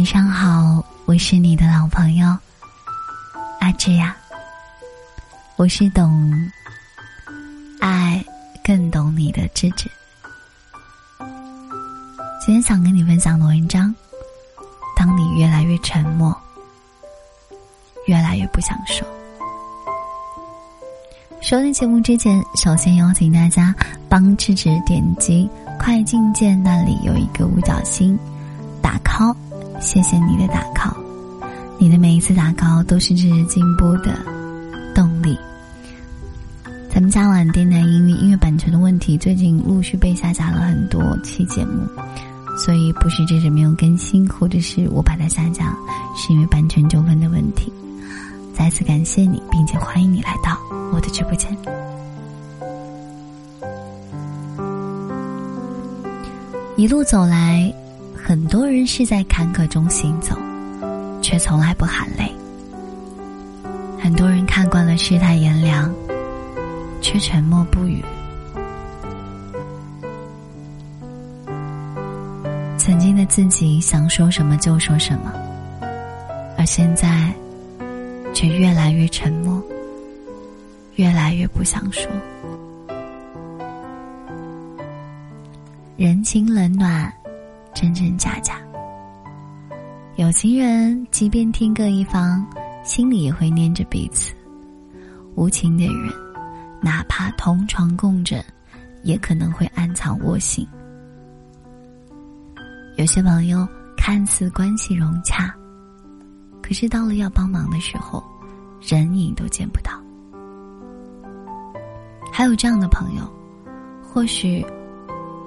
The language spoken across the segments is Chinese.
晚上好，我是你的老朋友阿志呀。我是懂爱更懂你的芝芝。今天想跟你分享的文章：当你越来越沉默，越来越不想说。收听节目之前，首先邀请大家帮芝芝点击快进键，那里有一个五角星，打 call。谢谢你的打 call，你的每一次打 call 都是芝芝进步的动力。咱们家晚电台因为音乐版权的问题，最近陆续被下架了很多期节目，所以不是芝芝没有更新，或者是我把它下架，是因为版权纠纷的问题。再次感谢你，并且欢迎你来到我的直播间。一路走来，很多人是在坎坷中行走，却从来不喊累；很多人看惯了世态炎凉，却沉默不语。曾经的自己想说什么就说什么，而现在。却越来越沉默，越来越不想说。人情冷暖，真真假假。有情人即便天各一方，心里也会念着彼此；无情的人，哪怕同床共枕，也可能会暗藏窝心。有些朋友看似关系融洽。可是到了要帮忙的时候，人影都见不到。还有这样的朋友，或许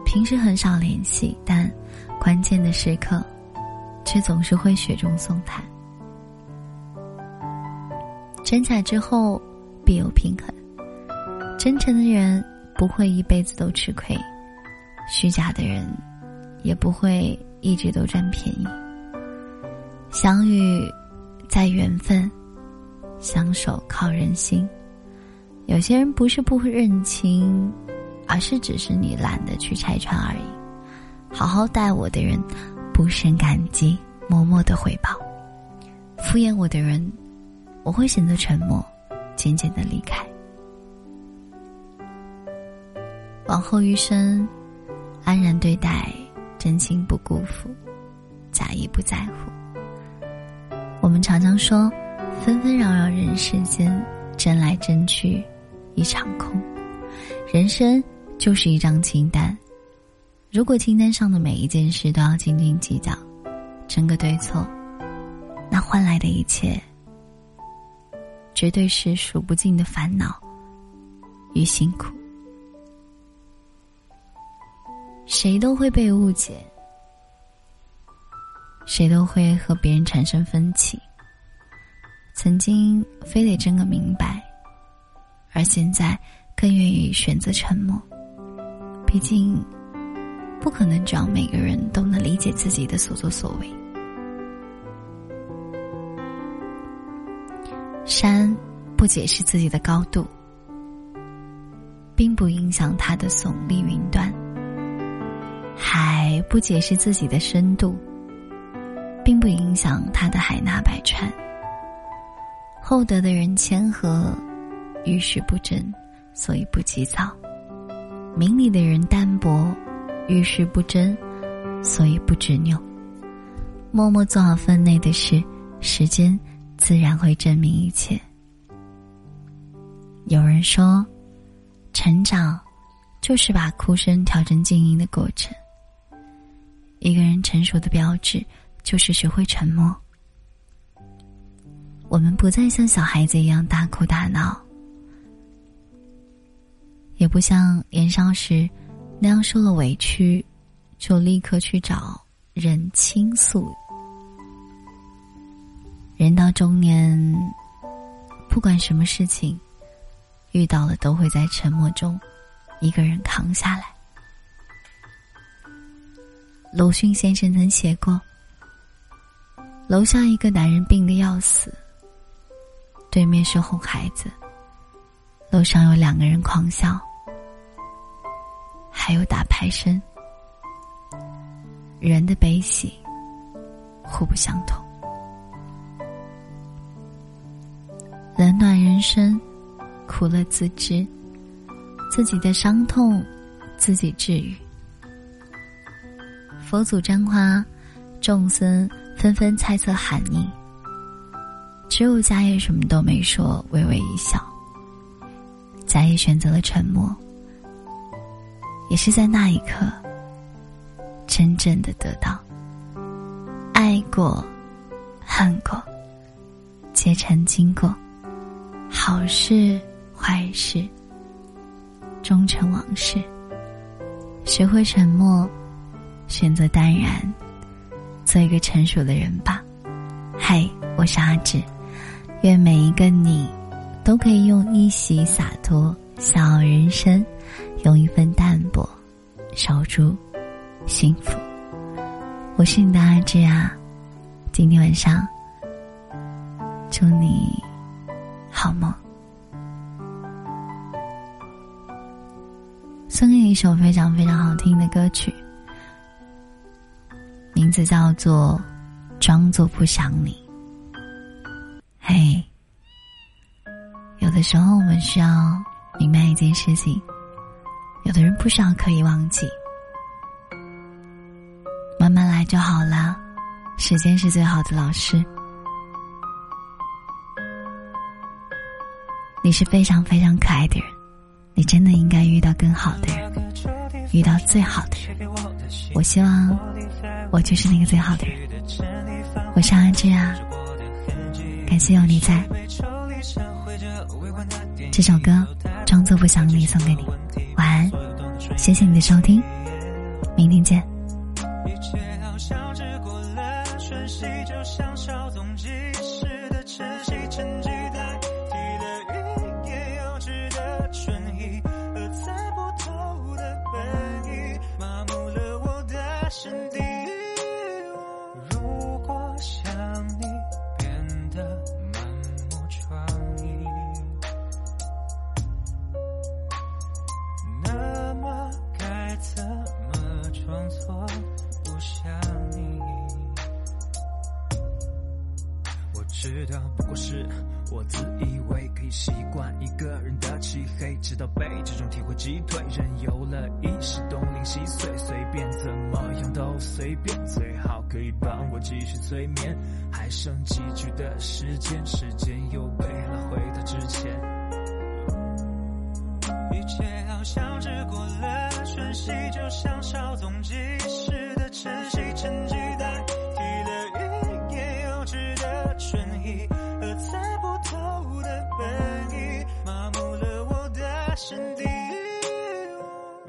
平时很少联系，但关键的时刻，却总是会雪中送炭。真假之后必有平衡，真诚的人不会一辈子都吃亏，虚假的人也不会一直都占便宜。相遇。在缘分，相守靠人心。有些人不是不认清，而是只是你懒得去拆穿而已。好好待我的人，不胜感激，默默的回报；敷衍我的人，我会选择沉默，渐渐的离开。往后余生，安然对待，真情不辜负，假意不在乎。我们常常说，纷纷扰扰人世间，争来争去，一场空。人生就是一张清单，如果清单上的每一件事都要斤斤计较，争个对错，那换来的一切，绝对是数不尽的烦恼与辛苦。谁都会被误解。谁都会和别人产生分歧。曾经非得争个明白，而现在更愿意选择沉默。毕竟，不可能只要每个人都能理解自己的所作所为。山不解释自己的高度，并不影响它的耸立云端；海不解释自己的深度。并不影响他的海纳百川。厚德的人谦和，遇事不争，所以不急躁；明理的人淡泊，遇事不争，所以不执拗。默默做好分内的事，时间自然会证明一切。有人说，成长就是把哭声调成静音的过程。一个人成熟的标志。就是学会沉默。我们不再像小孩子一样大哭大闹，也不像年少时那样受了委屈就立刻去找人倾诉。人到中年，不管什么事情遇到了，都会在沉默中一个人扛下来。鲁迅先生曾写过。楼下一个男人病得要死，对面是哄孩子。楼上有两个人狂笑，还有打牌声。人的悲喜，互不相同。冷暖人生，苦乐自知，自己的伤痛自己治愈。佛祖拈花，众僧纷纷猜测含义，只有迦叶什么都没说，微微一笑。迦叶选择了沉默，也是在那一刻，真正的得到。爱过，恨过，皆曾经过。好事坏事，终成往事。学会沉默，选择淡然，做一个成熟的人吧。嗨，我是阿志，愿每一个你，都可以用一袭洒脱笑傲人生，用一份淡泊守住幸福。我是你的阿志啊，今天晚上，祝你。好梦。送给你一首非常非常好听的歌曲，名字叫做《装作不想你》。嘿，有的时候我们需要明白一件事情：有的人不需要刻意忘记，慢慢来就好了。时间是最好的老师。你是非常非常可爱的人，你真的应该遇到更好的人，遇到最好的人。我希望我就是那个最好的人。我是安之啊，感谢有你在。这首歌装作不想你送给你，安，谢谢你的收听，明天见。知道不过是我自以为可以习惯一个人的漆黑，直到被这种体会击退，任由了意识东零西碎，随便怎么样都随便，最好可以帮我继续催眠。还剩几句的时间，时间又被拉回到之前，一切好像只过了瞬息，就像稍纵即逝的晨曦，沉寂心底。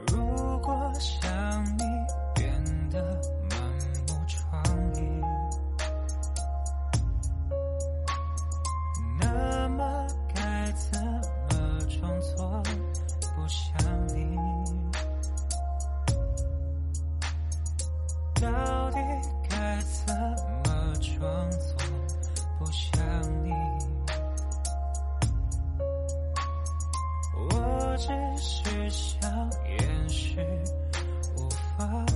如果想你变得满目疮痍，那么该怎么装作不想你？到。far